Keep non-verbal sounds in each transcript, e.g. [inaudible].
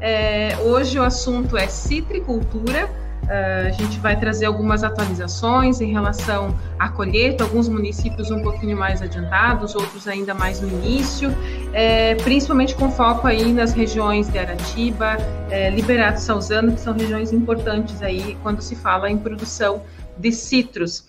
É, hoje o assunto é citricultura. Uh, a gente vai trazer algumas atualizações em relação à colheita, alguns municípios um pouquinho mais adiantados, outros ainda mais no início, é, principalmente com foco aí nas regiões de Aratiba, é, Liberato Salzano, que são regiões importantes aí quando se fala em produção de citros.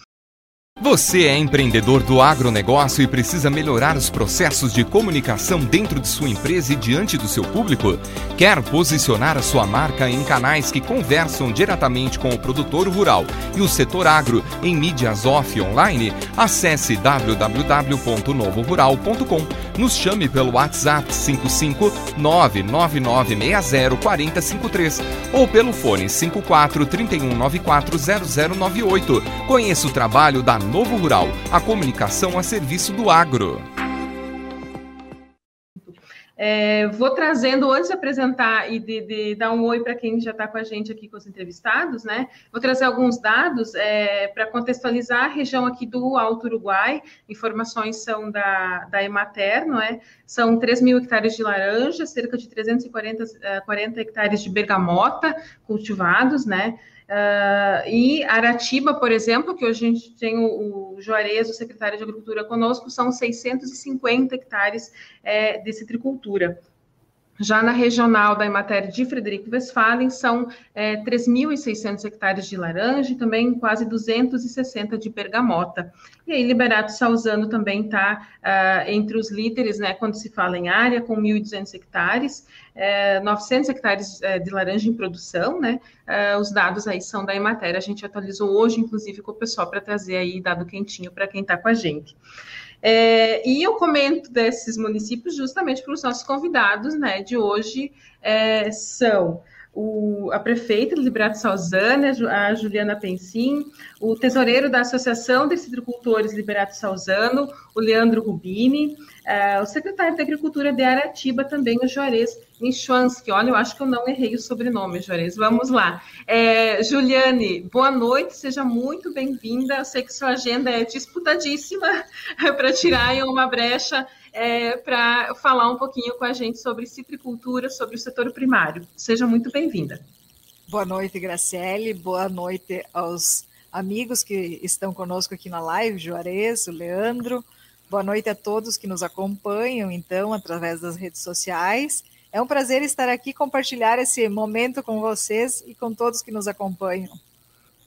Você é empreendedor do agronegócio e precisa melhorar os processos de comunicação dentro de sua empresa e diante do seu público? Quer posicionar a sua marca em canais que conversam diretamente com o produtor rural e o setor agro em mídias off e online? Acesse www.novorural.com. Nos chame pelo WhatsApp 55 99960 4053 ou pelo fone 54 3194 0098. Conheça o trabalho da Novo Rural, a comunicação a serviço do agro. É, vou trazendo, antes de apresentar e de, de dar um oi para quem já está com a gente aqui com os entrevistados, né? Vou trazer alguns dados é, para contextualizar a região aqui do Alto Uruguai. Informações são da, da Emater, não é? São 3 mil hectares de laranja, cerca de 340 40 hectares de bergamota cultivados, né? Uh, e Aratiba, por exemplo, que hoje a gente tem o, o Juarez, o secretário de Agricultura, conosco, são 650 hectares é, de citricultura. Já na regional da Emater de Frederico Westphalen, são é, 3.600 hectares de laranja e também quase 260 de bergamota. E aí, Liberato Salzano também está uh, ah, entre os líderes, né, quando se fala em área, com 1.200 hectares, é, 900 hectares é, de laranja em produção, né? É, os dados aí são da Emater, a gente atualizou hoje, inclusive, com o pessoal para trazer aí dado quentinho para quem está com a gente. É, e eu comento desses municípios justamente para os nossos convidados né, de hoje é, são o, a prefeita Liberato Salzana, a Juliana Pensim, o tesoureiro da Associação de Citricultores Liberato Salzano, o Leandro Rubini, uh, o secretário de Agricultura de Aratiba, também o Juarez Nichuansky. Olha, eu acho que eu não errei o sobrenome, Juarez. Vamos lá. É, Juliane, boa noite, seja muito bem-vinda. Eu sei que sua agenda é disputadíssima [laughs] para tirar uma brecha é, para falar um pouquinho com a gente sobre citricultura, sobre o setor primário. Seja muito bem-vinda. Boa noite, Graciele. Boa noite aos amigos que estão conosco aqui na live, Juarez, o Leandro. Boa noite a todos que nos acompanham, então, através das redes sociais. É um prazer estar aqui compartilhar esse momento com vocês e com todos que nos acompanham.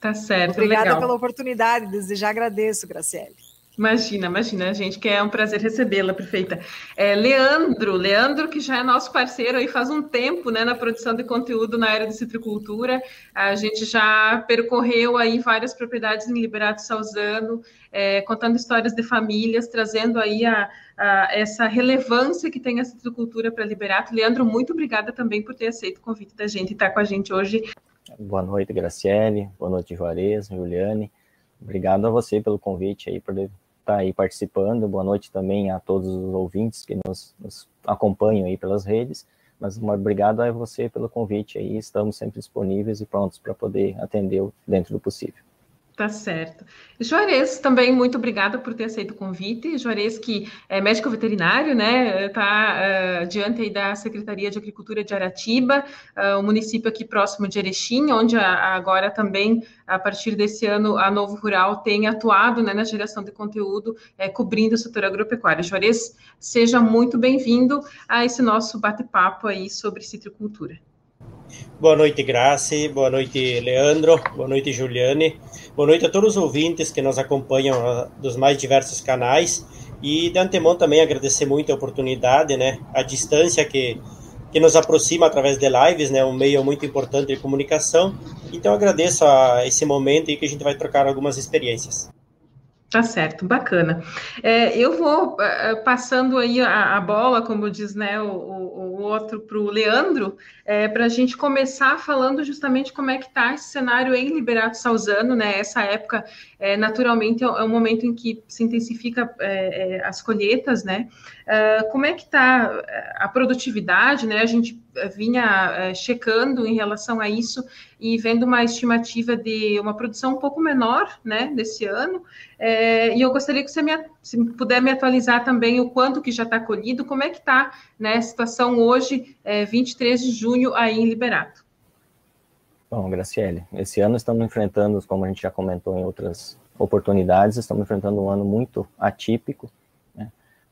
Tá certo. Obrigada legal. pela oportunidade, desde já agradeço, Graciele. Imagina, imagina, gente, que é um prazer recebê-la, prefeita. É, Leandro, Leandro, que já é nosso parceiro aí faz um tempo, né, na produção de conteúdo na área de citricultura. A gente já percorreu aí várias propriedades em Liberato Salzano, é, contando histórias de famílias, trazendo aí a, a, essa relevância que tem a citricultura para Liberato. Leandro, muito obrigada também por ter aceito o convite da gente e estar com a gente hoje. Boa noite, Graciele. Boa noite, Juarez, Juliane. Obrigado a você pelo convite aí, por estar aí participando. Boa noite também a todos os ouvintes que nos, nos acompanham aí pelas redes. Mas obrigado a você pelo convite aí. Estamos sempre disponíveis e prontos para poder atender dentro do possível. Tá certo. Juarez, também muito obrigada por ter aceito o convite. Juarez, que é médico veterinário, né, está uh, diante aí da Secretaria de Agricultura de Aratiba, uh, o município aqui próximo de Erechim, onde a, agora também, a partir desse ano, a Novo Rural tem atuado né, na geração de conteúdo, é, cobrindo o setor agropecuário. Juarez, seja muito bem-vindo a esse nosso bate-papo aí sobre citricultura. Boa noite, Grace. Boa noite, Leandro. Boa noite, Juliane. Boa noite a todos os ouvintes que nos acompanham ah, dos mais diversos canais. E de antemão também agradecer muito a oportunidade, né? A distância que, que nos aproxima através de lives, né? Um meio muito importante de comunicação. Então agradeço a esse momento e que a gente vai trocar algumas experiências. Tá certo, bacana. É, eu vou uh, passando aí a, a, bola, como diz né, o, o outro, para o Leandro, é, para a gente começar falando justamente como é que está esse cenário em Liberato Salzano, né? Essa época, é, naturalmente, é, é um momento em que se intensifica é, é, as colheitas, né? como é que está a produtividade, né? A gente vinha é, checando em relação a isso e vendo uma estimativa de uma produção um pouco menor, né, desse ano. É, e eu gostaria que você me, se puder me atualizar também o quanto que já está colhido, como é que está né, a situação hoje, é, 23 de junho, aí em Liberato. Bom, Graciele, esse ano estamos enfrentando, como a gente já comentou em outras oportunidades, estamos enfrentando um ano muito atípico,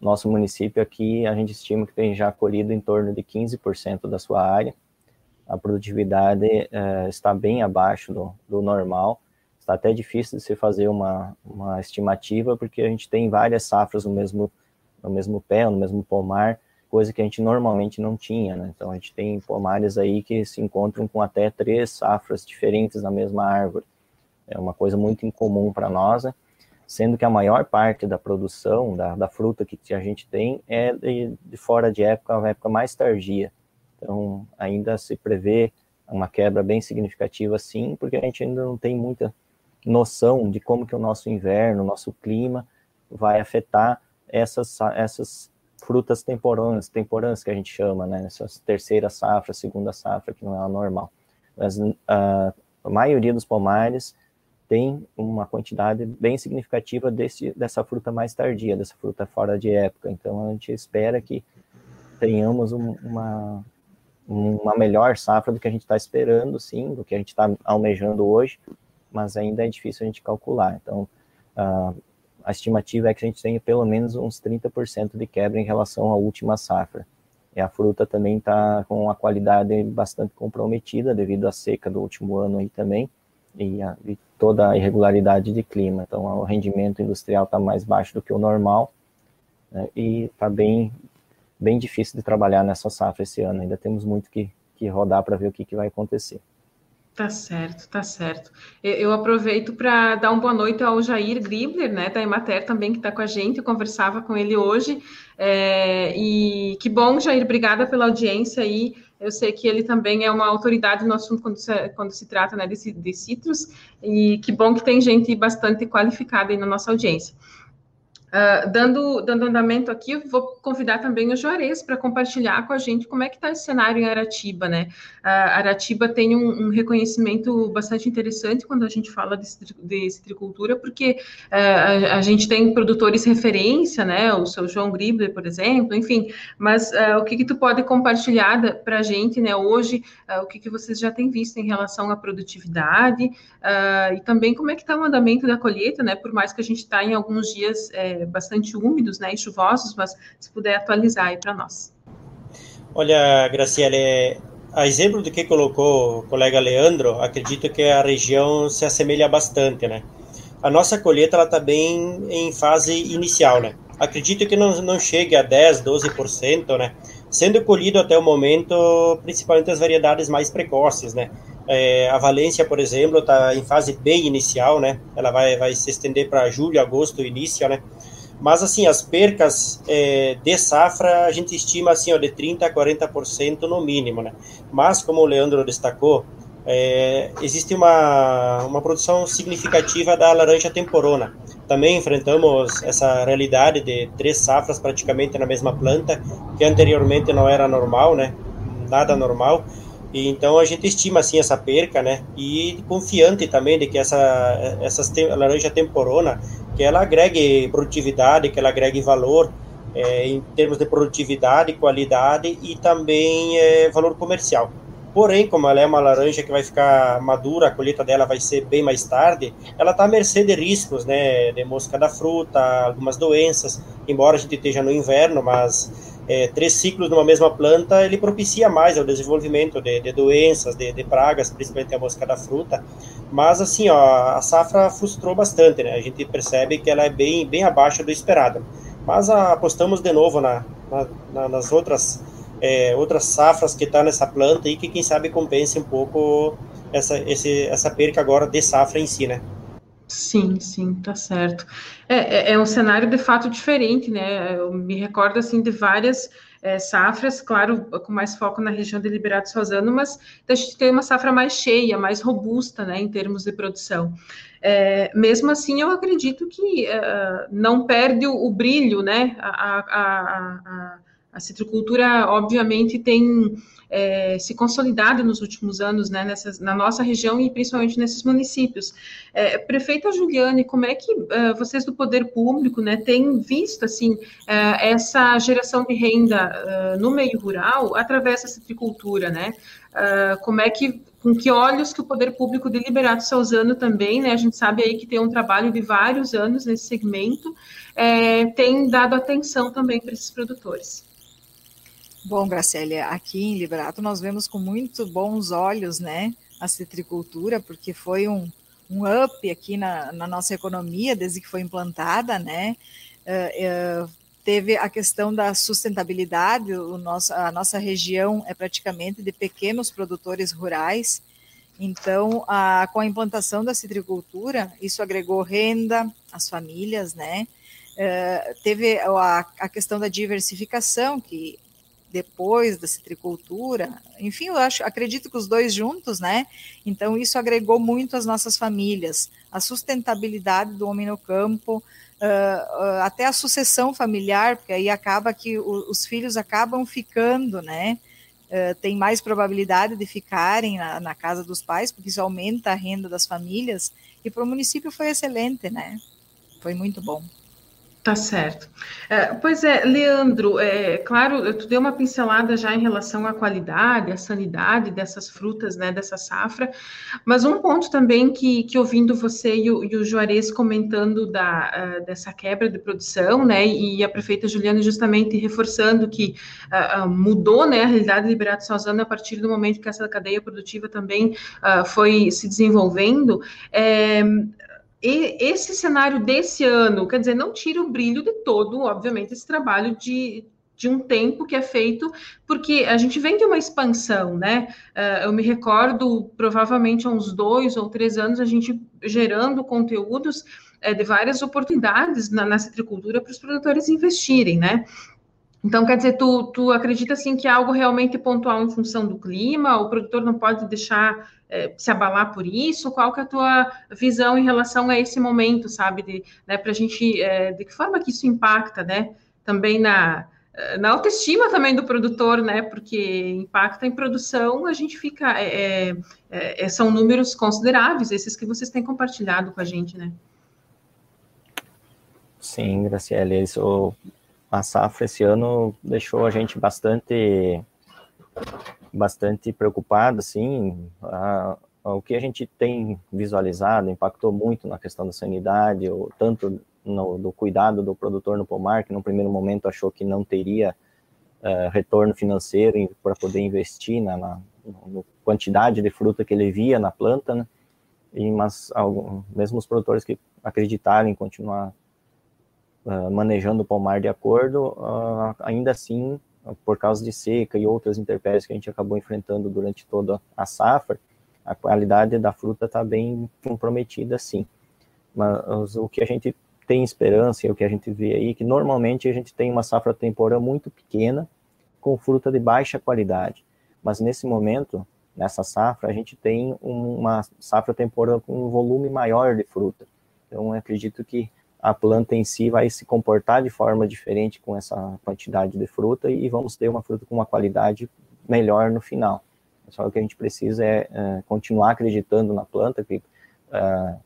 nosso município aqui, a gente estima que tem já colhido em torno de 15% da sua área. A produtividade é, está bem abaixo do, do, normal. Está até difícil de se fazer uma, uma estimativa, porque a gente tem várias safras no mesmo, no mesmo pé, no mesmo pomar, coisa que a gente normalmente não tinha, né? Então, a gente tem pomares aí que se encontram com até três safras diferentes na mesma árvore. É uma coisa muito incomum para nós, né? sendo que a maior parte da produção da, da fruta que a gente tem é de, de, fora de época, uma época mais tardia. Então, ainda se prevê uma quebra bem significativa, sim, porque a gente ainda não tem muita noção de como que o nosso inverno, o nosso clima vai afetar essas, essas frutas temporâneas, temporâneas que a gente chama, né, essas terceira safra, segunda safra, que não é a normal. Mas a, a maioria dos pomares tem uma quantidade bem significativa desse, dessa fruta mais tardia, dessa fruta fora de época. Então, a gente espera que tenhamos um, uma, uma melhor safra do que a gente está esperando, sim, do que a gente está almejando hoje, mas ainda é difícil a gente calcular. Então, a, a estimativa é que a gente tenha pelo menos uns 30% de quebra em relação à última safra. E a fruta também está com a qualidade bastante comprometida devido à seca do último ano aí também, e, a, e toda a irregularidade de clima. Então, o rendimento industrial está mais baixo do que o normal né, e está bem, bem difícil de trabalhar nessa safra esse ano. Ainda temos muito que, que rodar para ver o que, que vai acontecer. Tá certo, tá certo. Eu, aproveito para dar uma boa noite ao Jair Gribler, né, da Emater também, que está com a gente. Eu conversava com ele hoje. É, e que bom, Jair, obrigada pela audiência aí. Eu sei que ele também é uma autoridade no assunto quando se, quando se trata né, de, de citros. E que bom que tem gente bastante qualificada aí na nossa audiência. Uh, dando, dando andamento aqui, vou convidar também o Juarez para compartilhar com a gente como é que está esse cenário em Aratiba, né? Uh, Aratiba tem um, um, reconhecimento bastante interessante quando a gente fala de, de citricultura, porque uh, a, a, gente tem produtores referência, né? O seu João Gribler, por exemplo, enfim, mas o que, que tu pode compartilhar para a gente, né, hoje, o que, que vocês já têm visto em relação à produtividade e também como é que está o andamento da colheita, né? Por mais que a gente está em alguns dias. É, bastante úmidos né, e chuvosos, mas se puder atualizar aí para nós. Olha, Graciele, a exemplo do que colocou o colega Leandro, acredito que a região se assemelha bastante, né? A nossa colheita está bem em fase inicial, né? Acredito que não, não chegue a 10, 12%, né? Sendo colhido até o momento, principalmente as variedades mais precoces, né? É, a Valência, por exemplo, está em fase bem inicial, né? Ela vai, vai se estender para julho, agosto, início, né? Mas, assim, as percas é, de safra, a gente estima, assim, ó, de 30% a 40% no mínimo, né? Mas, como o Leandro destacou, é, existe uma, uma produção significativa da laranja temporona. Também enfrentamos essa realidade de três safras praticamente na mesma planta, que anteriormente não era normal, né? Nada normal. E então a gente estima assim essa perca, né? E confiante também de que essa essa laranja temporona, que ela agregue produtividade, que ela agregue valor é, em termos de produtividade, qualidade e também é, valor comercial. Porém, como ela é uma laranja que vai ficar madura, a colheita dela vai ser bem mais tarde, ela está à mercê de riscos, né, de mosca da fruta, algumas doenças, embora a gente esteja no inverno, mas é, três ciclos numa mesma planta, ele propicia mais o desenvolvimento de, de doenças, de, de, pragas, principalmente a mosca da fruta. Mas, assim, ó, a safra frustrou bastante, né? A gente percebe que ela é bem, bem abaixo do esperado. Mas a, apostamos de novo na, na, nas outras, é, outras safras que estão tá nessa planta e que, quem sabe, compense um pouco essa, esse, essa perca agora de safra em si, né? Sim, sim, tá certo. É, é, é, um cenário de fato diferente, né? Eu me recordo assim de várias é, safras, claro, com mais foco na região de Liberato Sozano, mas a gente tem uma safra mais cheia, mais robusta, né, em termos de produção. É, mesmo assim, eu acredito que uh, não perde o, o, brilho, né? A, a, a, a citricultura, obviamente, tem é, se consolidado nos últimos anos, né, nessas, na nossa região e principalmente nesses municípios. É, prefeita Juliane, como é que uh, vocês do poder público, né, têm visto assim uh, essa geração de renda uh, no meio rural através da citricultura, né? como é que com que olhos que o poder público de Liberato está usando também, né? A gente sabe aí que tem um trabalho de vários anos nesse segmento, é, tem dado atenção também para esses produtores. Bom, Gracélia, aqui em Liberato nós vemos com muito bons olhos, né, a citricultura, porque foi um, um up aqui na, na nossa economia desde que foi implantada, né, uh, uh, teve a questão da sustentabilidade, o nosso, a nossa região é praticamente de pequenos produtores rurais, então, a, com a implantação da citricultura, isso agregou renda às famílias, né, Uh, teve a, a, questão da diversificação, que depois da citricultura, enfim, eu acho, acredito que os dois juntos, né? Então isso agregou muito às nossas famílias, a sustentabilidade do homem no campo, uh, uh, até a sucessão familiar, porque aí acaba que o, os filhos acabam ficando, né? Uh, tem mais probabilidade de ficarem na, na, casa dos pais, porque isso aumenta a renda das famílias, e para o município foi excelente, né? Foi muito bom. Tá certo. É, pois é, Leandro, é claro, tu deu uma pincelada já em relação à qualidade, à sanidade dessas frutas, né, dessa safra, mas um ponto também que, que ouvindo você e o, e o Juarez comentando da, uh, dessa quebra de produção, né, e a prefeita Juliana justamente reforçando que uh, uh, mudou, né, a realidade de Liberato Salzano a partir do momento que essa cadeia produtiva também foi se desenvolvendo, é, esse cenário desse ano, quer dizer, não tira o brilho de todo, obviamente, esse trabalho de, de um tempo que é feito, porque a gente vem de uma expansão, né? Uh, eu me recordo, provavelmente há uns dois ou três anos, a gente gerando conteúdos uh, de várias oportunidades na, na citricultura para os produtores investirem, né? Então, quer dizer, tu, tu acredita assim que é algo realmente pontual em função do clima? O produtor não pode deixar é, se abalar por isso? Qual que é a tua visão em relação a esse momento, sabe? De, né, para a gente, é, de que forma que isso impacta, né? Também na, na autoestima também do produtor, né? Porque impacta em produção, a gente fica. É, é são números consideráveis, esses que vocês têm compartilhado com a gente, né? Sim, Graciela, isso a safra esse ano deixou a gente bastante bastante preocupado, a, o que a gente tem visualizado impactou muito na questão da sanidade, ou tanto no, do cuidado do produtor no pomar, que no primeiro momento achou que não teria uh, retorno financeiro para poder investir na, na, na, quantidade de fruta que ele via na planta, né? E, mas algum, mesmo os produtores que acreditaram em continuar uh, manejando o pomar de acordo, uh, ainda assim, por causa de seca e outras intempéries que a gente acabou enfrentando durante toda a safra, a qualidade da fruta está bem comprometida, sim. Mas o que a gente tem esperança e o que a gente vê aí, que normalmente a gente tem uma safra temporã muito pequena, com fruta de baixa qualidade. Mas nesse momento, nessa safra, a gente tem uma safra temporã com um volume maior de fruta. Então, acredito que a planta em si vai se comportar de forma diferente com essa quantidade de fruta e vamos ter uma fruta com uma qualidade melhor no final. Só o que a gente precisa é, é continuar acreditando na planta, que uh,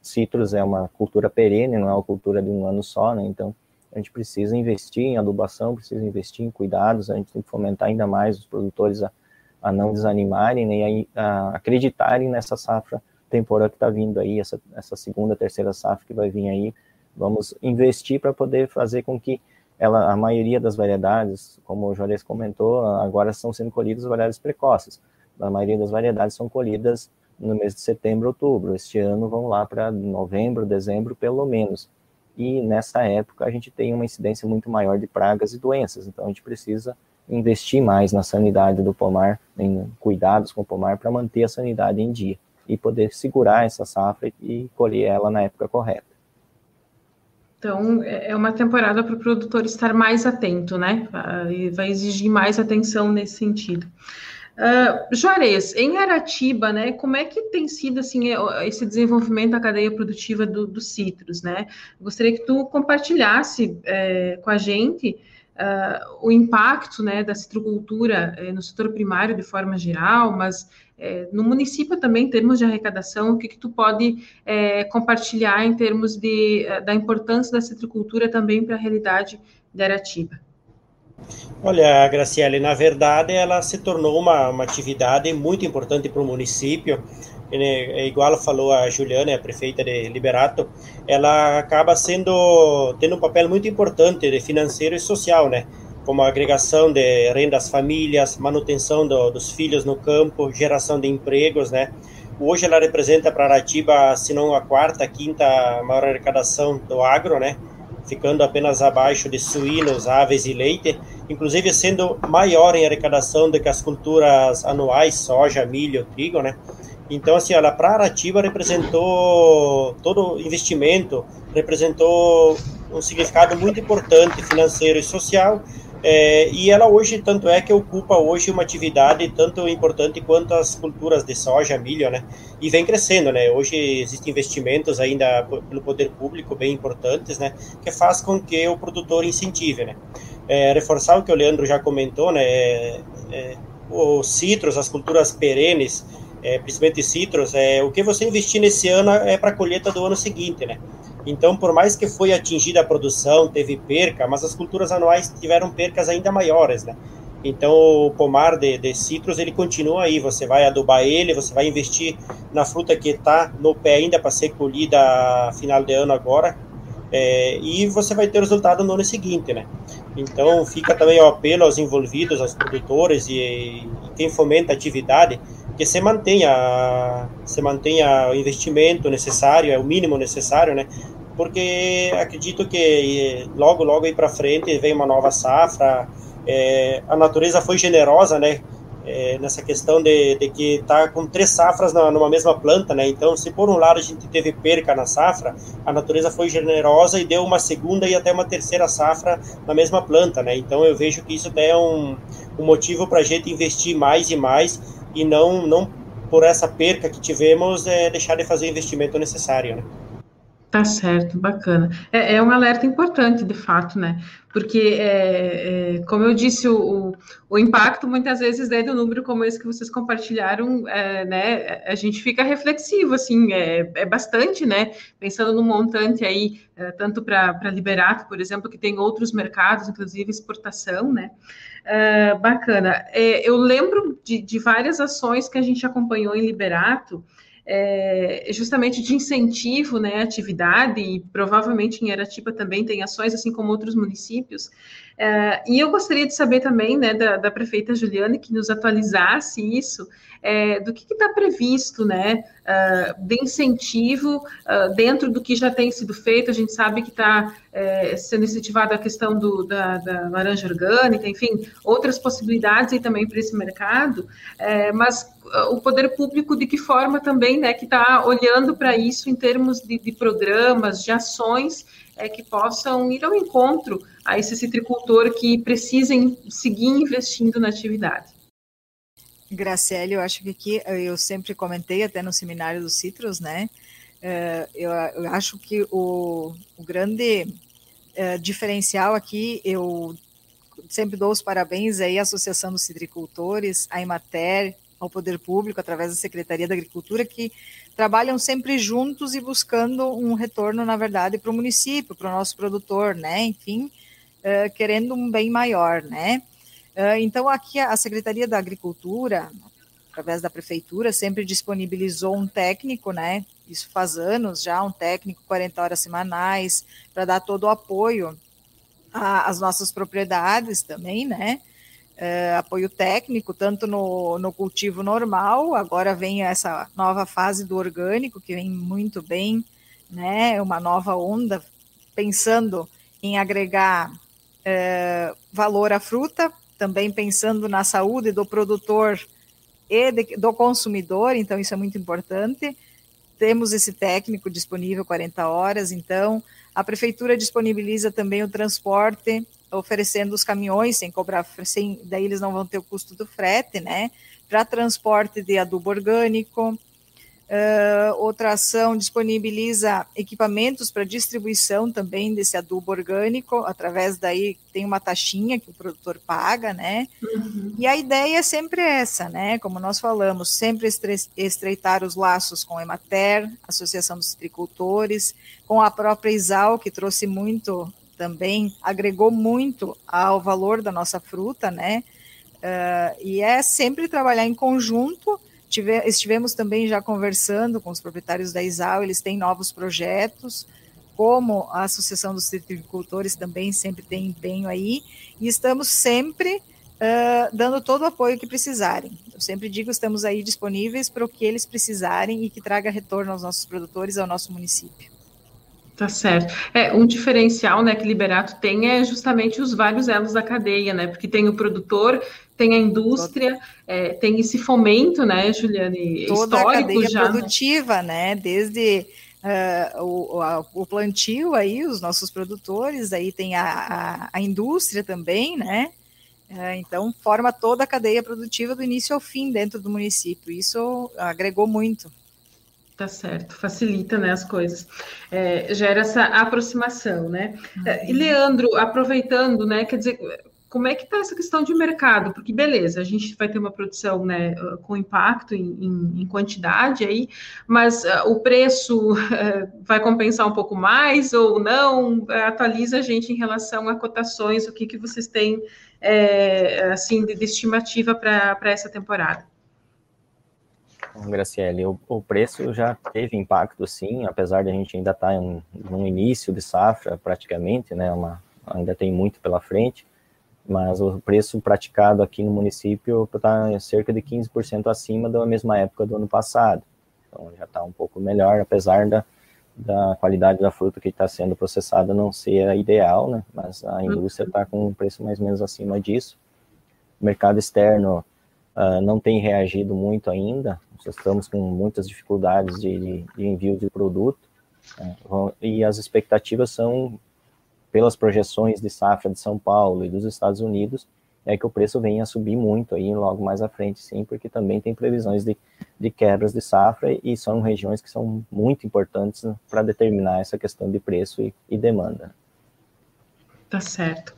citros é uma cultura perene, não é uma cultura de um ano só, né? Então, a gente precisa investir em adubação, precisa investir em cuidados, a gente tem que fomentar ainda mais os produtores a, a não desanimarem né, e a, a acreditarem nessa safra temporada que está vindo aí, essa, essa segunda, terceira safra que vai vir aí, Vamos investir para poder fazer com que ela, a maioria das variedades, como o Juarez comentou, agora estão sendo colhidas variedades precoces. A maioria das variedades são colhidas no mês de setembro, outubro. Este ano vão lá para novembro, dezembro, pelo menos. E nessa época a gente tem uma incidência muito maior de pragas e doenças. Então a gente precisa investir mais na sanidade do pomar, em cuidados com o pomar para manter a sanidade em dia e poder segurar essa safra e colher ela na época correta. Então, é, é uma temporada para o produtor estar mais atento, né? E vai exigir mais atenção nesse sentido. Uh, Juarez, em Aratiba, né, como é que tem sido assim esse desenvolvimento da cadeia produtiva dos do citros, né? Gostaria que tu compartilhasse é, com a gente uh, o impacto né, da citricultura eh, no setor primário de forma geral, mas eh, no município também, em termos de arrecadação, o que, que tu pode eh, compartilhar em termos de, da importância da citricultura também para a realidade de Aratiba? Olha, Graciele, na verdade ela se tornou uma, uma atividade muito importante para o município, é igual falou a Juliana, a prefeita de Liberato, ela acaba sendo tendo um papel muito importante de financeiro e social, né? Como a agregação de renda às famílias, manutenção do, dos filhos no campo, geração de empregos, né? Hoje ela representa para Aratiba, se não a quarta, quinta maior arrecadação do agro, né? Ficando apenas abaixo de suínos, aves e leite, inclusive sendo maior em arrecadação do que as culturas anuais, soja, milho, trigo, né? Então, assim, ela para Aratiba representou todo investimento, representou um significado muito importante financeiro e social. É, e ela hoje, tanto é que ocupa hoje uma atividade tanto importante quanto as culturas de soja, milho, né? E vem crescendo, né? Hoje existem investimentos ainda pelo poder público bem importantes, né? Que faz com que o produtor incentive, né? É, reforçar o que o Leandro já comentou, né? É, é os citros, as culturas perenes, é, principalmente citros, é, o que você investir nesse ano é para a colheita do ano seguinte, né? Então, por mais que foi atingida a produção, teve perca, mas as culturas anuais tiveram percas ainda maiores, né? Então, o pomar de, de citros, ele continua aí, você vai adubar ele, você vai investir na fruta que está no pé ainda para ser colhida final de ano agora, é, e você vai ter resultado no ano seguinte, né? Então, fica também o apelo aos envolvidos, aos produtores e, e quem fomenta a atividade, que se mantenha, se mantenha o investimento necessário, é o mínimo necessário, né? Porque acredito que eh, logo, logo aí para frente vem uma nova safra. É, a natureza foi generosa, né? É, nessa questão de, de que está com três safras na, numa mesma planta, né? Então, se por um lado a gente teve perca na safra, a natureza foi generosa e deu uma segunda e até uma terceira safra na mesma planta, né? Então, eu vejo que isso é um, um motivo para a gente investir mais e mais e não, não por essa perca que tivemos, é, deixar de fazer o investimento necessário, né? Tá certo, bacana. É, é, um alerta importante, de fato, né? Porque, é, é, como eu disse, o, o, impacto, muitas vezes, né, do número como esse que vocês compartilharam, é, né, a gente fica reflexivo, assim, é, é bastante, né? Pensando no montante aí, é, tanto para Liberato, por exemplo, que tem outros mercados, inclusive exportação, né? Uh, bacana. É, eu lembro de, de, várias ações que a gente acompanhou em Liberato, é, justamente de incentivo né, à atividade, e provavelmente em Aratiba também tem ações, assim como outros municípios. É, e eu gostaria de saber também né, da, da prefeita Juliane que nos atualizasse isso, é, do que está previsto né, uh, de incentivo uh, dentro do que já tem sido feito. A gente sabe que está é, sendo incentivada a questão do, da, da, laranja orgânica, enfim, outras possibilidades aí também para esse mercado, é, mas o poder público de que forma também né, que está olhando para isso em termos de, de programas, de ações é, que possam ir ao encontro a esse citricultor que precisem seguir investindo na atividade. Graciele, eu acho que aqui eu sempre comentei até no seminário dos citros, né? É, eu, eu acho que o, o grande é, diferencial aqui, eu sempre dou os parabéns aí à Associação dos Citricultores, à Imater, ao Poder Público, através da Secretaria da Agricultura, que trabalham sempre juntos e buscando um retorno, na verdade, para o município, para o nosso produtor, né? Enfim, querendo um bem maior, né? Uh, então, aqui a Secretaria da Agricultura, através da Prefeitura, sempre disponibilizou um técnico, né? Isso faz anos já, um técnico, 40 horas semanais, para dar todo o apoio às nossas propriedades também, né? é, apoio técnico, tanto no, no cultivo normal, agora vem essa nova fase do orgânico, que vem muito bem, né? Uma nova onda, pensando em agregar é, valor à fruta, também pensando na saúde do produtor e de, do consumidor, então isso é muito importante. Temos esse técnico disponível 40 horas, então a prefeitura disponibiliza também o transporte oferecendo os caminhões sem cobrar, sem, daí eles não vão ter o custo do frete, né? Para transporte de adubo orgânico. Uh, outra ação disponibiliza equipamentos para distribuição também desse adubo orgânico, através daí tem uma taxinha que o produtor paga, né? Uhum. E a ideia é sempre essa, né? Como nós falamos, sempre estreitar os laços com a Emater, Associação dos Citricultores, com a própria Isal, que trouxe muito também, agregou muito ao valor da nossa fruta, né? Uh, e é sempre trabalhar em conjunto Tive, estivemos também já conversando com os proprietários da ISAL, eles têm novos projetos, como a Associação dos Citricultores também sempre tem empenho aí, e estamos sempre uh, dando todo o apoio que precisarem. Eu sempre digo, estamos aí disponíveis para o que eles precisarem e que traga retorno aos nossos produtores, ao nosso município. Tá certo. É, um diferencial né, que Liberato tem é justamente os vários elos da cadeia, né? Porque tem o produtor, tem a indústria, é, tem esse fomento, né, Juliane, Toda histórico a cadeia já. Né? produtiva, né? Desde uh, o, a, o, plantio aí, os nossos produtores, aí tem a, a, a indústria também, né? Uh, então, forma toda a cadeia produtiva do início ao fim dentro do município. Isso agregou muito. Tá certo, facilita né, as coisas, é, gera essa aproximação, né? Uhum. E Leandro, aproveitando, né, quer dizer, como é que está essa questão de mercado? Porque beleza, a gente vai ter uma produção né, com impacto em, em, em quantidade aí, mas uh, o preço uh, vai compensar um pouco mais ou não? Uh, atualiza a gente em relação a cotações, o que, que vocês têm é, assim de, de estimativa para essa temporada? Graciele, o, o, preço já teve impacto, sim, apesar de a gente ainda estar tá no início de safra, praticamente, né, uma, ainda tem muito pela frente, mas o preço praticado aqui no município está cerca de 15% acima da mesma época do ano passado. Então já está um pouco melhor, apesar da, da qualidade da fruta que está sendo processada não ser a ideal, né, mas a indústria está com um preço mais ou menos acima disso. O mercado externo uh, não tem reagido muito ainda, estamos com muitas dificuldades de, de, de envio de produto, né, e as expectativas são, pelas projeções de safra de São Paulo e dos Estados Unidos, é que o preço venha a subir muito aí logo mais à frente, sim, porque também tem previsões de, de quebras de safra e são regiões que são muito importantes para determinar essa questão de preço e, e demanda. Tá certo.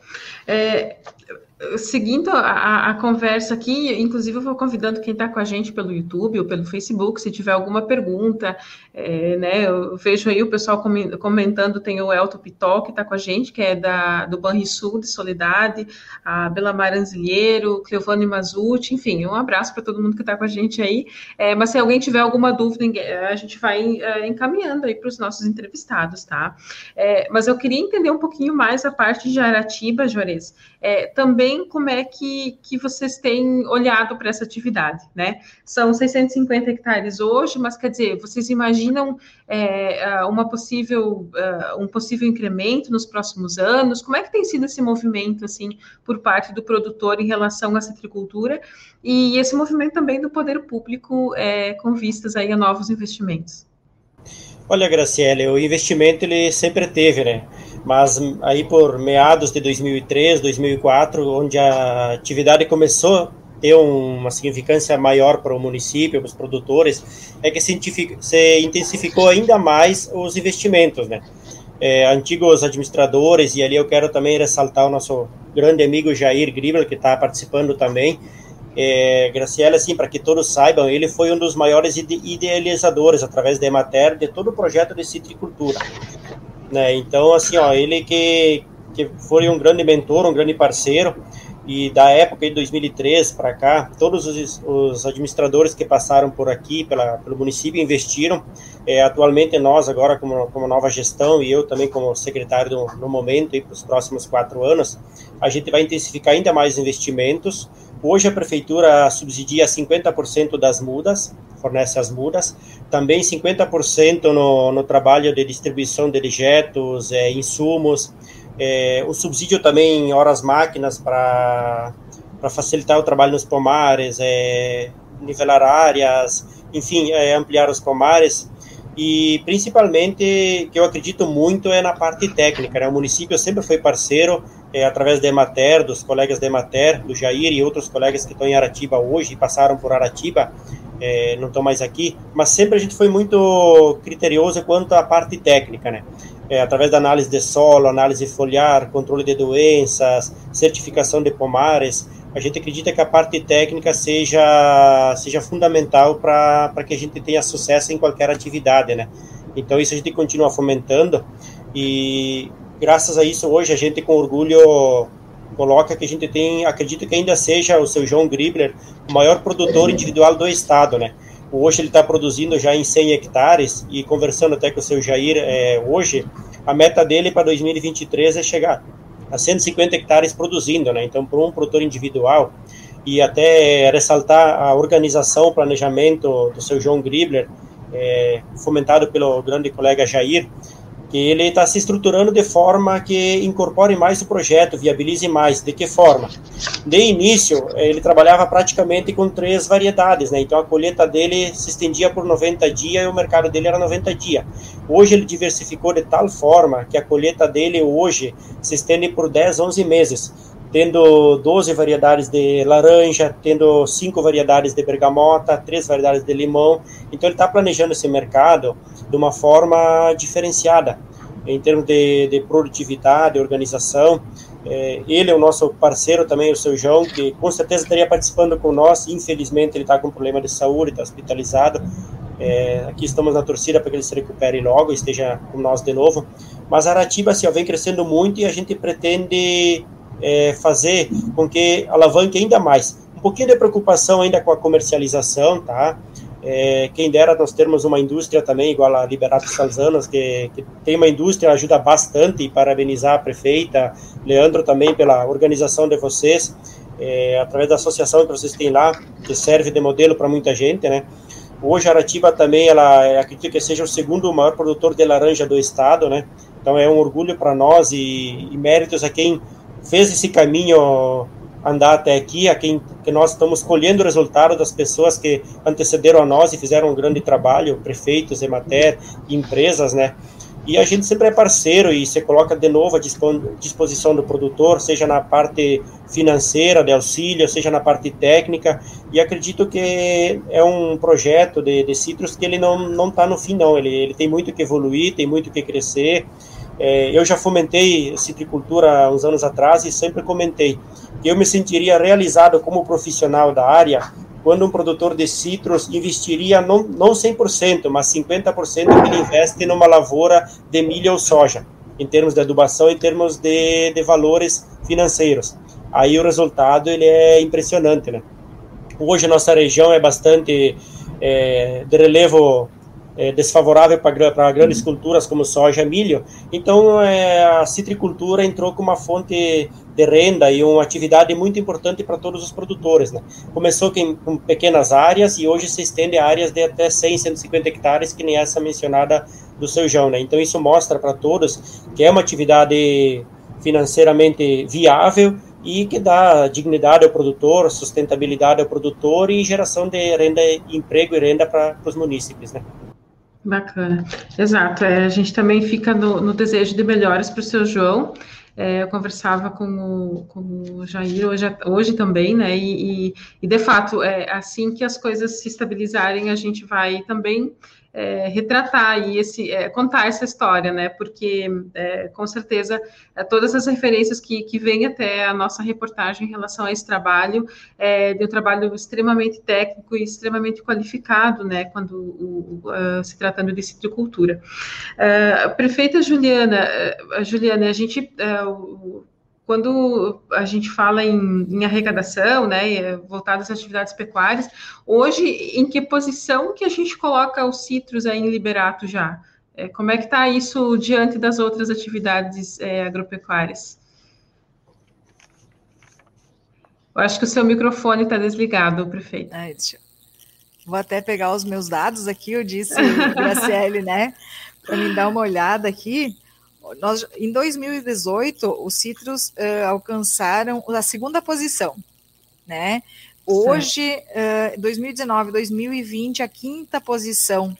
É, seguindo a, a, conversa aqui, inclusive eu vou convidando quem está com a gente pelo YouTube ou pelo Facebook, se tiver alguma pergunta, é, né, eu vejo aí o pessoal comentando, tem o Elton Pitol que está com a gente, que é da, do Banrisul de Soledade, a Bela Maranzilheiro, Cleovane Mazuti, enfim, um abraço para todo mundo que está com a gente aí, é, mas se alguém tiver alguma dúvida, a gente vai é, encaminhando aí para os nossos entrevistados, tá? É, mas eu queria entender um pouquinho mais a parte de Aratiba, Juarez, é, também como é que, que vocês têm olhado para essa atividade, né? São 650 hectares hoje, mas quer dizer, vocês imaginam é, uma possível, um possível incremento nos próximos anos? Como é que tem sido esse movimento, assim, por parte do produtor em relação à citricultura e esse movimento também do poder público é, com vistas aí a novos investimentos? Olha, Graciele, o investimento ele sempre teve, né? Mas aí por meados de 2003, 2004, onde a atividade começou a ter uma significância maior para o município, para os produtores, é que se intensificou ainda mais os investimentos, né? É, antigos administradores, e ali eu quero também ressaltar o nosso grande amigo Jair Gribel, que está participando também, é, Graciela, assim, para que todos saibam, ele foi um dos maiores idealizadores, através da Emater, de todo o projeto de citricultura. Né? Então, assim, ó, ele que, que foi um grande mentor, um grande parceiro, e da época de 2003 para cá, todos os, os, administradores que passaram por aqui, pela, pelo município, investiram. É, atualmente, nós, agora, como, como nova gestão, e eu também como secretário do, no momento, e para os próximos quatro anos, a gente vai intensificar ainda mais investimentos. Hoje, a prefeitura subsidia 50% das mudas, fornece as mudas, também 50% no, no trabalho de distribuição de dejetos, é, insumos, é, o subsídio também em horas máquinas para facilitar o trabalho nos pomares, é, nivelar áreas, enfim, ampliar os pomares. E principalmente que eu acredito muito é na parte técnica. Né? O município sempre foi parceiro é, através da Emater, dos colegas da Emater, do Jair e outros colegas que estão em Aratiba hoje e passaram por Aratiba, é, não estão mais aqui, mas sempre a gente foi muito criterioso quanto à parte técnica, né? É, através da análise de solo, análise foliar, controle de doenças, certificação de pomares, a gente acredita que a parte técnica seja, seja fundamental para que a gente tenha sucesso em qualquer atividade, né? Então, isso a gente continua fomentando e, graças a isso, hoje a gente, com orgulho, coloca que a gente tem, acredito que ainda seja o seu João Gribler o maior produtor individual do estado, né? Hoje ele está produzindo já em 100 hectares e conversando até com o seu Jair é, hoje, a meta dele para 2023 é chegar a 150 hectares produzindo, né? Então, para um produtor individual, e até ressaltar a organização, planejamento do seu João Gribler, é, fomentado pelo grande colega Jair, que ele está se estruturando de forma que incorpore mais o projeto, viabilize mais. De que forma? De início, ele trabalhava praticamente com três variedades, né? Então a colheita dele se estendia por 90 dias e o mercado dele era 90 dias. Hoje ele diversificou de tal forma que a colheita dele hoje se estende por 10, 11 meses tendo 12 variedades de laranja, tendo cinco variedades de bergamota, três variedades de limão. Então ele está planejando esse mercado de uma forma diferenciada em termos de, de produtividade, organização. É, ele é o nosso parceiro também, o seu João, que com certeza estaria participando com nós. Infelizmente ele está com problema de saúde, está hospitalizado. É, aqui estamos na torcida para que ele se recupere logo, esteja com nós de novo. Mas Aratiba assim, ó, vem crescendo muito e a gente pretende é, fazer com que alavanque ainda mais. Um pouquinho de preocupação ainda com a comercialização, tá? É, quem dera nós termos uma indústria também, igual a Liberato Salzanos, que, que, tem uma indústria, ajuda bastante, e parabenizar a prefeita, Leandro também pela organização de vocês, é, através da associação que vocês têm lá, que serve de modelo para muita gente, né? Hoje Aratiba também, ela acredito que seja o segundo maior produtor de laranja do estado, né? Então é um orgulho para nós e, e méritos a quem fez esse caminho andar até aqui, a quem que nós estamos colhendo o resultado das pessoas que antecederam a nós e fizeram um grande trabalho, prefeitos, Emater, empresas, né? E a gente sempre é parceiro e se coloca de novo à disposição do produtor, seja na parte financeira de auxílio, seja na parte técnica. E acredito que é um projeto de, de que ele não não está no fim não. Ele, ele tem muito que evoluir, tem muito que crescer. É, eu já fomentei citricultura uns anos atrás e sempre comentei que eu me sentiria realizado como profissional da área quando um produtor de citros investiria não, não 100%, mas 50% que ele investe numa lavoura de milho ou soja, em termos de adubação, em termos de, de valores financeiros. Aí o resultado ele é impressionante, né? Hoje nossa região é bastante é, de relevo é, desfavorável para grandes culturas como soja e milho. Então, é, a citricultura entrou como uma fonte de renda e uma atividade muito importante para todos os produtores. Né? Começou com, com, pequenas áreas e hoje se estende a áreas de até 100, 150 hectares, que nem essa mencionada do seu João. Né? Então, isso mostra para todos que é uma atividade financeiramente viável e que dá dignidade ao produtor, sustentabilidade ao produtor e geração de renda, emprego e renda para os munícipes, né? Bacana, exato. É, a gente também fica no, no desejo de melhores para o seu João. É, eu conversava com o, com o Jair hoje, hoje também, né? E, e, e, de fato, é assim que as coisas se estabilizarem, a gente vai também é, retratar e esse, é, contar essa história, né? Porque é, com certeza é, todas as referências que, que vêm até a nossa reportagem em relação a esse trabalho, é, de um trabalho extremamente técnico e extremamente qualificado, né? Quando o, o, se tratando de citricultura. Uh, prefeita Juliana, uh, Juliana, a gente uh, quando a gente fala em, em arrecadação, né, voltadas às atividades pecuárias, hoje, em que posição que a gente coloca os citros aí em Liberato já? É, como é que está isso diante das outras atividades é, agropecuárias? Eu acho que o seu microfone está desligado, prefeito. Ai, deixa eu... Vou até pegar os meus dados aqui, eu disse, [laughs] Graciele, né? Para me dar uma olhada aqui. Nós, em 2018, os citros uh, alcançaram a segunda posição, né? Hoje, uh, 2019, 2020, a quinta posição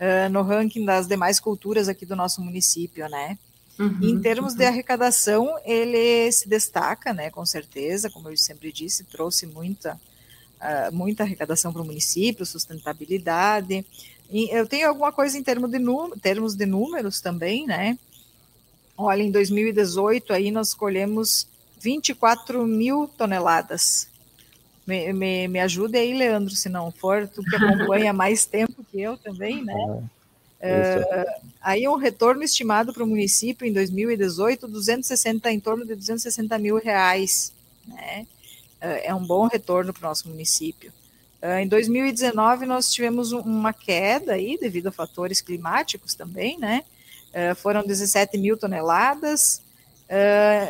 uh, no ranking das demais culturas aqui do nosso município, né? Uhum, em termos uhum. de arrecadação, ele se destaca, né, com certeza, como eu sempre disse, trouxe muita, uh, muita arrecadação para o município, sustentabilidade. E eu tenho alguma coisa em termos de, termos de números também, né? Olha, em 2018 aí nós colhemos 24 mil toneladas. Me, me, me ajude aí, Leandro, se não for, tu que acompanha [laughs] mais tempo que eu também, né? Uh, aí um retorno estimado para o município em 2018, 260, em torno de 260 mil reais, né? Uh, é um bom retorno para o nosso município. Uh, em 2019 nós tivemos uma queda aí devido a fatores climáticos também, né? Foram 17 mil toneladas,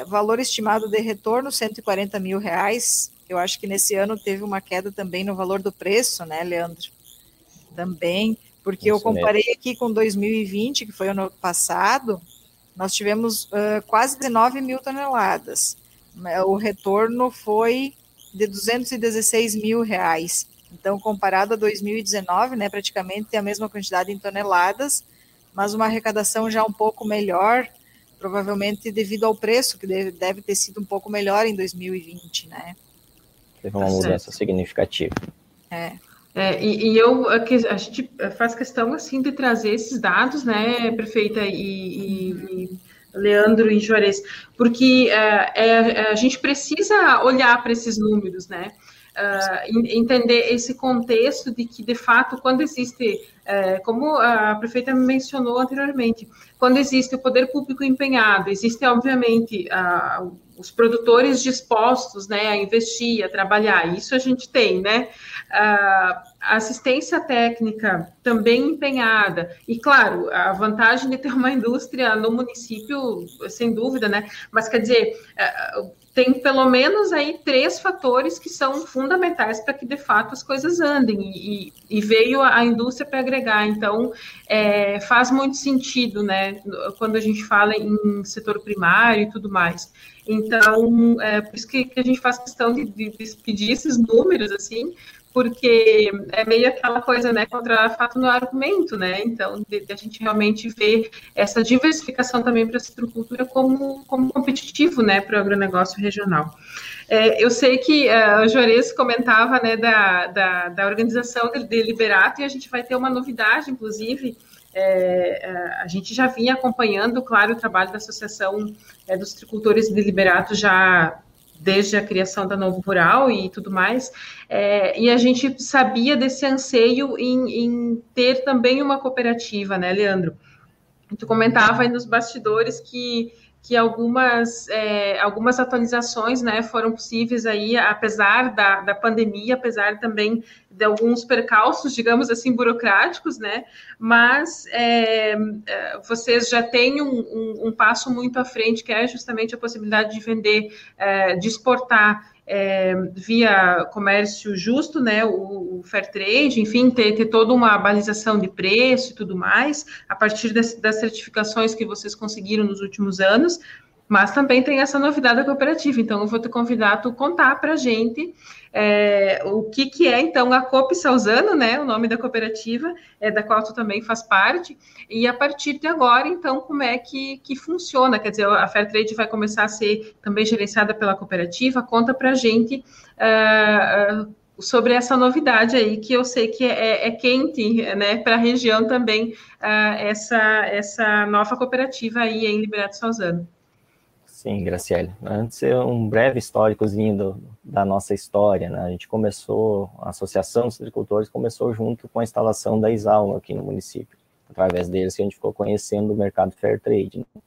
valor estimado de retorno 140 mil reais. Eu acho que nesse ano teve uma queda também no valor do preço, né, Leandro? Também porque Isso eu comparei mesmo. aqui com 2020, que foi ano passado, nós tivemos uh, quase 19 mil toneladas. O retorno foi de 216 mil reais. Então, comparado a 2019, né, praticamente a mesma quantidade em toneladas, mas uma arrecadação já um pouco melhor, provavelmente devido ao preço, que deve, deve ter sido um pouco melhor em 2020, né? Teve uma mudança significativa. É. É, e, e, eu a gente faz questão assim de trazer esses dados, né, prefeita e, e, e Leandro e Juarez, porque é, é, a gente precisa olhar para esses números, né? Uh, entender esse contexto de que, de fato, quando existe, uh, como a prefeita mencionou anteriormente, quando existe o poder público empenhado, existe, obviamente, uh, os produtores dispostos né, a investir, a trabalhar, isso a gente tem, né? a assistência técnica também empenhada, e claro, a vantagem de ter uma indústria no município, sem dúvida, né? Mas quer dizer, tem pelo menos aí três fatores que são fundamentais para que de fato as coisas andem e, e veio a, indústria para agregar. Então é, faz muito sentido, né? Quando a gente fala em setor primário e tudo mais. Então é por isso que, que a gente faz questão de, de, de pedir esses números assim, porque é meio aquela coisa, né, contra fato no argumento, né, então de, de a gente realmente ver essa diversificação também para a citricultura como, como competitivo, né, para o agronegócio regional. É, eu sei que uh, o Juarez comentava, né, da, da, da organização de, de e a gente vai ter uma novidade, inclusive, é, é, a gente já vinha acompanhando, claro, o trabalho da Associação é, dos Tricultores de Liberato já desde a criação da Novo Rural e tudo mais, é, e a gente sabia desse anseio em, em, ter também uma cooperativa, né, Leandro? Tu comentava aí nos bastidores que que algumas, é, algumas atualizações né, foram possíveis aí, apesar da, da pandemia, apesar também de alguns percalços, digamos assim, burocráticos, né? Mas é, é vocês já têm um, um, um, passo muito à frente, que é justamente a possibilidade de vender, é, de exportar é, via comércio justo, né, o, o, fair trade, enfim, ter, ter, toda uma balização de preço e tudo mais, a partir das, das certificações que vocês conseguiram nos últimos anos, mas também tem essa novidade da cooperativa, então eu vou te convidar a tu contar para a gente é, o que, que é, então, a COP Salzano, né, o nome da cooperativa, é, da qual tu também faz parte, e a partir de agora, então, como é que, que funciona? Quer dizer, a Fairtrade vai começar a ser também gerenciada pela cooperativa, conta para a gente uh, sobre essa novidade aí, que eu sei que é, é quente, né, para a região também, uh, essa, essa nova cooperativa aí em Liberato Salzano. Sim, Graciele. Antes, um breve históricozinho do, da nossa história. Né? A gente começou, a Associação dos Agricultores começou junto com a instalação da Exalma aqui no município. Através deles que a gente ficou conhecendo o mercado fair trade. Né?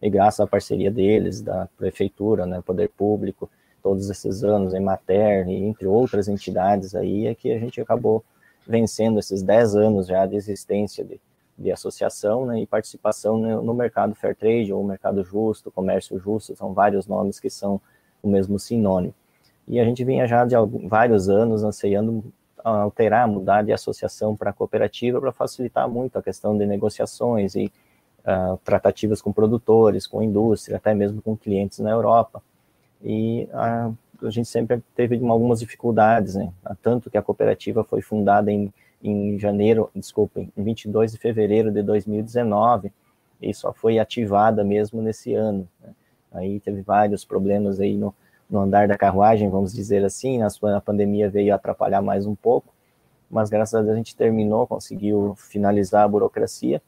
E graças à parceria deles, da prefeitura, né, poder público, todos esses anos, em Mater, entre outras entidades aí, é que a gente acabou vencendo esses 10 anos já de existência de, de associação né, e participação no mercado fair trade, ou mercado justo, comércio justo, são vários nomes que são o mesmo sinônimo. E a gente vinha já de alguns, vários anos anseiando alterar, mudar de associação para cooperativa para facilitar muito a questão de negociações e uh, tratativas com produtores, com indústria, até mesmo com clientes na Europa. E a gente sempre teve algumas dificuldades, né? Tanto que a cooperativa foi fundada em em janeiro, desculpem, em 22 de fevereiro de 2019, e só foi ativada mesmo nesse ano. Né? Aí teve vários problemas aí no, no andar da carruagem, vamos dizer assim, a pandemia veio atrapalhar mais um pouco, mas graças a Deus a gente terminou, conseguiu finalizar a burocracia,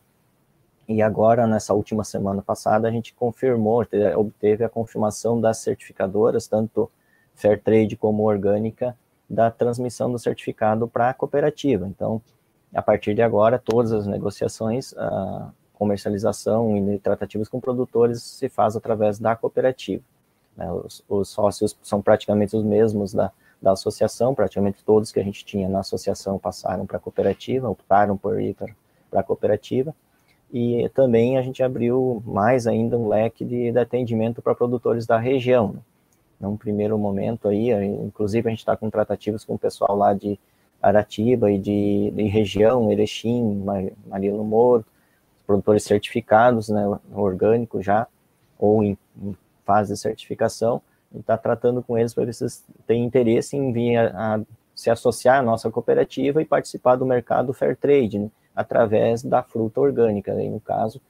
e agora, nessa última semana passada, a gente confirmou, obteve a confirmação das certificadoras, tanto Fairtrade como Orgânica, da transmissão do certificado para a cooperativa. Então, a partir de agora, todas as negociações, a comercialização e tratativas com produtores se faz através da cooperativa. Né? Os, os, sócios são praticamente os mesmos da, da associação, praticamente todos que a gente tinha na associação passaram para a cooperativa, optaram por ir para a cooperativa e também a gente abriu mais ainda um leque de, de atendimento para produtores da região. Né? Num primeiro momento aí, inclusive a gente está com tratativas com o pessoal lá de Aratiba e de, de região, Erechim, Marilo Moro, produtores certificados, né, orgânicos já, ou em, em fase de certificação, e está tratando com eles para ver se eles têm interesse em vir a, a, se associar à nossa cooperativa e participar do mercado fair trade, né? através da fruta orgânica. Aí, no caso,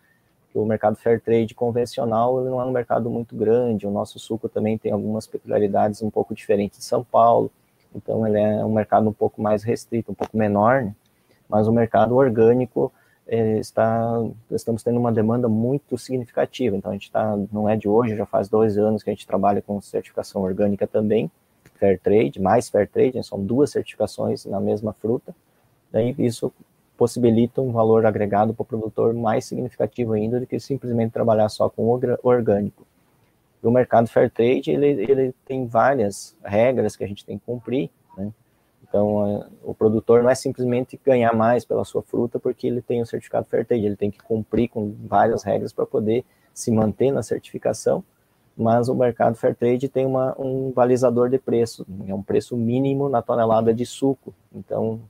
o mercado fair trade convencional não é um mercado muito grande, o nosso suco também tem algumas peculiaridades um pouco diferentes de São Paulo, então ele é um mercado um pouco mais restrito, um pouco menor, né? mas o mercado orgânico é, está, estamos tendo uma demanda muito significativa, então a gente está, não é de hoje, já faz dois anos que a gente trabalha com certificação orgânica também, fair trade, mais fair trade, né? são duas certificações na mesma fruta, daí isso possibilita um valor agregado para o produtor mais significativo ainda do que simplesmente trabalhar só com orgânico. O mercado fair trade ele, ele tem várias regras que a gente tem que cumprir, né? Então, o produtor não é simplesmente ganhar mais pela sua fruta porque ele tem o certificado fair trade, ele tem que cumprir com várias regras para poder se manter na certificação, mas o mercado fair trade tem uma, um balizador de preço, é um preço mínimo na tonelada de suco. Então,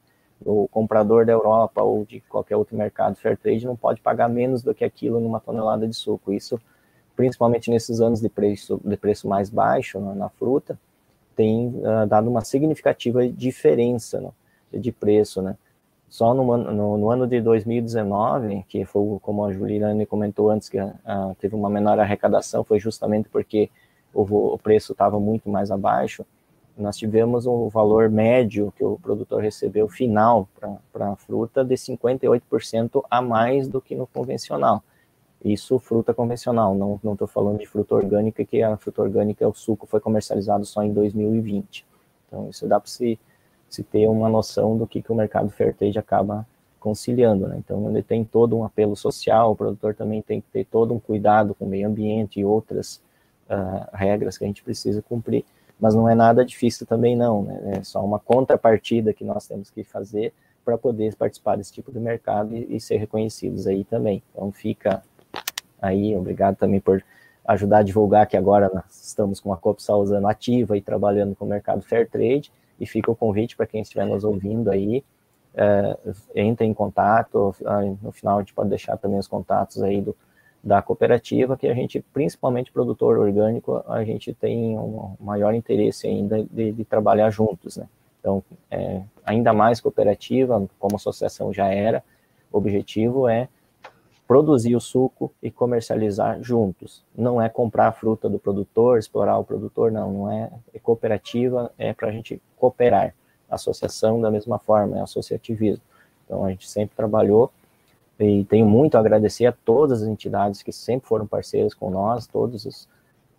o comprador da Europa ou de qualquer outro mercado fair trade não pode pagar menos do que aquilo numa tonelada de suco. Isso, principalmente nesses anos de preço, de preço mais baixo na, na fruta, tem uh, dado uma significativa diferença né, de preço, né? Só no, no, no, ano de 2019, que foi como a Juliane comentou antes, que uh, teve uma menor arrecadação, foi justamente porque o, o preço estava muito mais abaixo nós tivemos um valor médio que o produtor recebeu final para a fruta de 58% a mais do que no convencional. Isso fruta convencional, não estou falando de fruta orgânica, que a fruta orgânica, o suco foi comercializado só em 2020. Então, isso dá para se, se ter uma noção do que, que o mercado fair trade acaba conciliando. Né? Então, ele tem todo um apelo social, o produtor também tem que ter todo um cuidado com o meio ambiente e outras uh, regras que a gente precisa cumprir mas não é nada difícil também não, né? é só uma contrapartida que nós temos que fazer para poder participar desse tipo de mercado e, e, ser reconhecidos aí também. Então fica aí, obrigado também por ajudar a divulgar que agora nós estamos com a Coop Salzano ativa e trabalhando com o mercado Fair Trade, e fica o convite para quem estiver nos ouvindo aí, é, entre em contato, no final a gente pode deixar também os contatos aí do, da cooperativa, que a gente, principalmente produtor orgânico, a gente tem um maior interesse ainda de, de trabalhar juntos, né? Então, é, ainda mais cooperativa, como associação já era, o objetivo é produzir o suco e comercializar juntos. Não é comprar a fruta do produtor, explorar o produtor, não, não é, é cooperativa, é para a gente cooperar. Associação da mesma forma, é associativismo. Então, a gente sempre trabalhou e tenho muito a agradecer a todas as entidades que sempre foram parceiras com nós, todos os,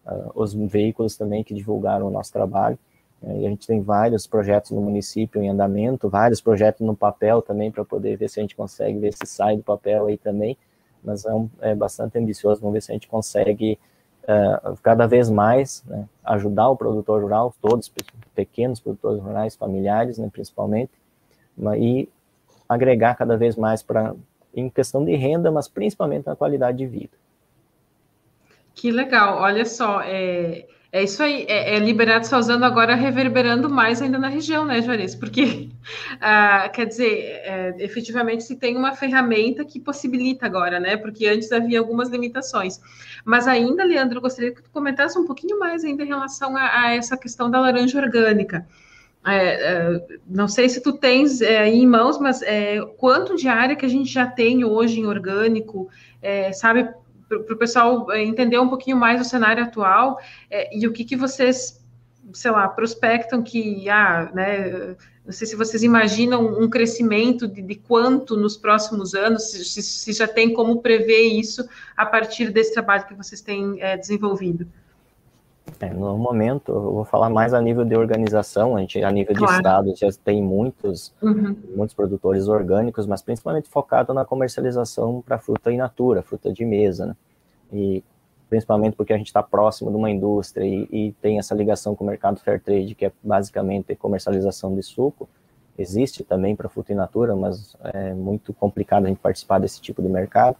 uh, os veículos também que divulgaram o nosso trabalho. E a gente tem vários projetos no município em andamento, vários projetos no papel também, para poder ver se a gente consegue ver se sai do papel aí também. Mas é, um, é bastante ambicioso, vamos ver se a gente consegue uh, cada vez mais né, ajudar o produtor rural, todos pequenos produtores rurais, familiares, né, principalmente, e agregar cada vez mais para em questão de renda, mas principalmente na qualidade de vida. Que legal, olha só, é, é isso aí, é, é Liberato Salzano agora reverberando mais ainda na região, né, Juarez? Porque, [laughs] ah, quer dizer, é, efetivamente se tem uma ferramenta que possibilita agora, né? Porque antes havia algumas limitações. Mas ainda, Leandro, gostaria que tu comentasse um pouquinho mais ainda em relação a, a essa questão da laranja orgânica é, é, não sei se tu tens é, em mãos, mas é, quanto de área que a gente já tem hoje em orgânico, é, sabe, para o pessoal entender um pouquinho mais o cenário atual e o que, que vocês, sei lá, prospectam que, ah, né, não sei se vocês imaginam um crescimento de, de quanto nos próximos anos, se, se, já tem como prever isso a partir desse trabalho que vocês têm desenvolvido. É, no momento, eu vou falar mais a nível de organização, a gente, a nível claro. de estado, já tem muitos, uhum. muitos produtores orgânicos, mas principalmente focado na comercialização para fruta in natura, fruta de mesa, né? E principalmente porque a gente está próximo de uma indústria e, e, tem essa ligação com o mercado fair trade, que é basicamente comercialização de suco, existe também para fruta in natura, mas é muito complicado a gente participar desse tipo de mercado.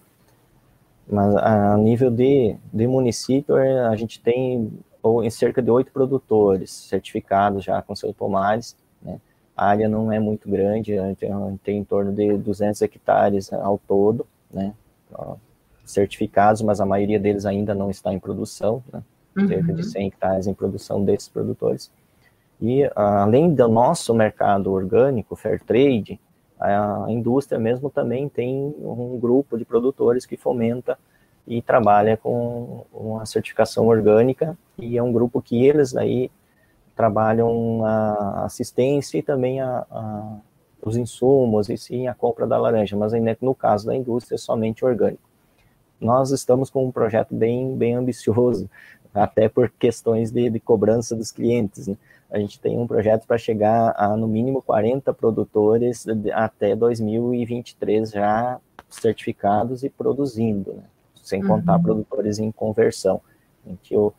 Mas a nível de, de município, é, a gente tem ou em cerca de oito produtores certificados já com seus pomares. Né? A área não é muito grande, tem, tem em torno de 200 hectares ao todo, né? certificados, mas a maioria deles ainda não está em produção, né? uhum. cerca de 100 hectares em produção desses produtores. E além do nosso mercado orgânico, fair trade, a indústria mesmo também tem um grupo de produtores que fomenta e trabalha com uma certificação orgânica e é um grupo que eles aí trabalham a assistência e também a, a os insumos e sim a compra da laranja, mas no caso da indústria é somente orgânico. Nós estamos com um projeto bem, bem ambicioso, até por questões de, de cobrança dos clientes. Né? A gente tem um projeto para chegar a no mínimo 40 produtores até 2023 já certificados e produzindo. Né? Sem contar uhum. produtores em conversão, em que o,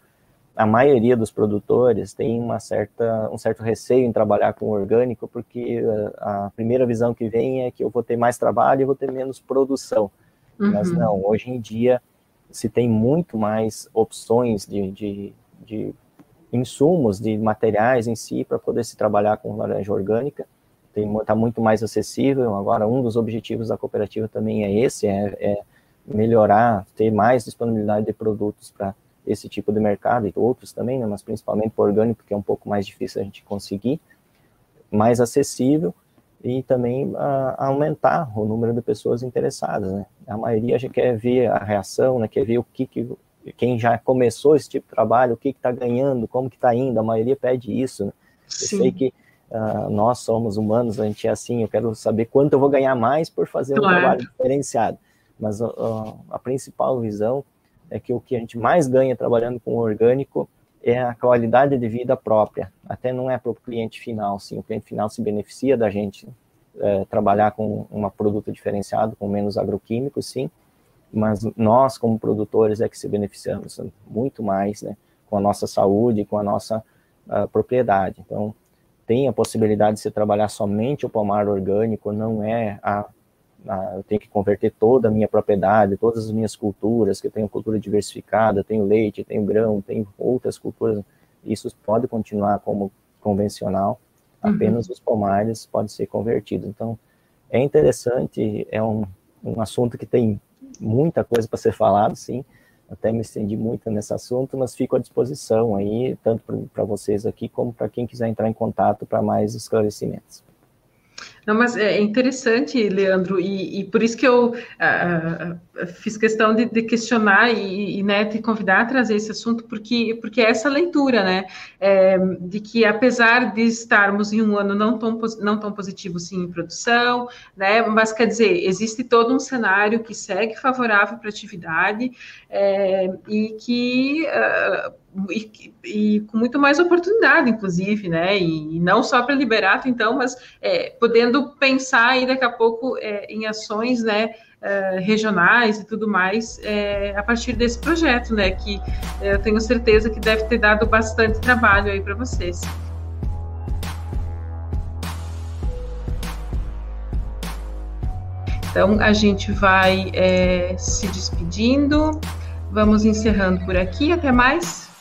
a maioria dos produtores tem uma certa, um certo receio em trabalhar com orgânico, porque a, a primeira visão que vem é que eu vou ter mais trabalho e vou ter menos produção. Uhum. Mas não, hoje em dia se tem muito mais opções de, de, de insumos, de materiais em si, para poder se trabalhar com laranja orgânica. Está muito mais acessível. Agora, um dos objetivos da cooperativa também é esse, é, é melhorar, ter mais disponibilidade de produtos para esse tipo de mercado e outros também, né, mas principalmente para orgânico, que é um pouco mais difícil a gente conseguir, mais acessível e também a, aumentar o número de pessoas interessadas, né? A maioria já quer ver a reação, né? Quer ver o que, que quem já começou esse tipo de trabalho, o que está ganhando, como que está indo, a maioria pede isso, né? Eu sei que uh, nós somos humanos, a gente é assim, eu quero saber quanto eu vou ganhar mais por fazer claro. um trabalho diferenciado mas a, a, principal visão é que o que a gente mais ganha trabalhando com orgânico é a qualidade de vida própria, até não é para o cliente final, sim, o cliente final se beneficia da gente é, trabalhar com um produto diferenciado, com menos agroquímicos, sim, mas nós, como produtores, é que se beneficiamos muito mais, né, com a nossa saúde, com a nossa a propriedade. Então, tem a possibilidade de se trabalhar somente o pomar orgânico, não é a eu tenho que converter toda a minha propriedade, todas as minhas culturas, que eu tenho cultura diversificada, tenho leite, tenho grão, tenho outras culturas, isso pode continuar como convencional, uhum. apenas uhum. os pomares podem ser convertidos. Então, é interessante, é um, um assunto que tem muita coisa para ser falado, sim, até me estendi muito nesse assunto, mas fico à disposição aí, tanto para vocês aqui, como para quem quiser entrar em contato para mais esclarecimentos. Não, mas é interessante, Leandro, e, e por isso que eu uh, fiz questão de, de questionar e, e, né, te convidar a trazer esse assunto, porque, porque é essa leitura, né, é, de que apesar de estarmos em um ano não tão, não tão positivo, sim, em produção, né, mas quer dizer, existe todo um cenário que segue favorável para a atividade é, e que... Uh, e, e, com muito mais oportunidade, inclusive, né? E, e não só para Liberato, então, mas é, podendo pensar aí daqui a pouco é, em ações, né? Uh, regionais e tudo mais é, a partir desse projeto, né? Que eu tenho certeza que deve ter dado bastante trabalho aí para vocês. Então a gente vai é, se despedindo, vamos encerrando por aqui. Até mais.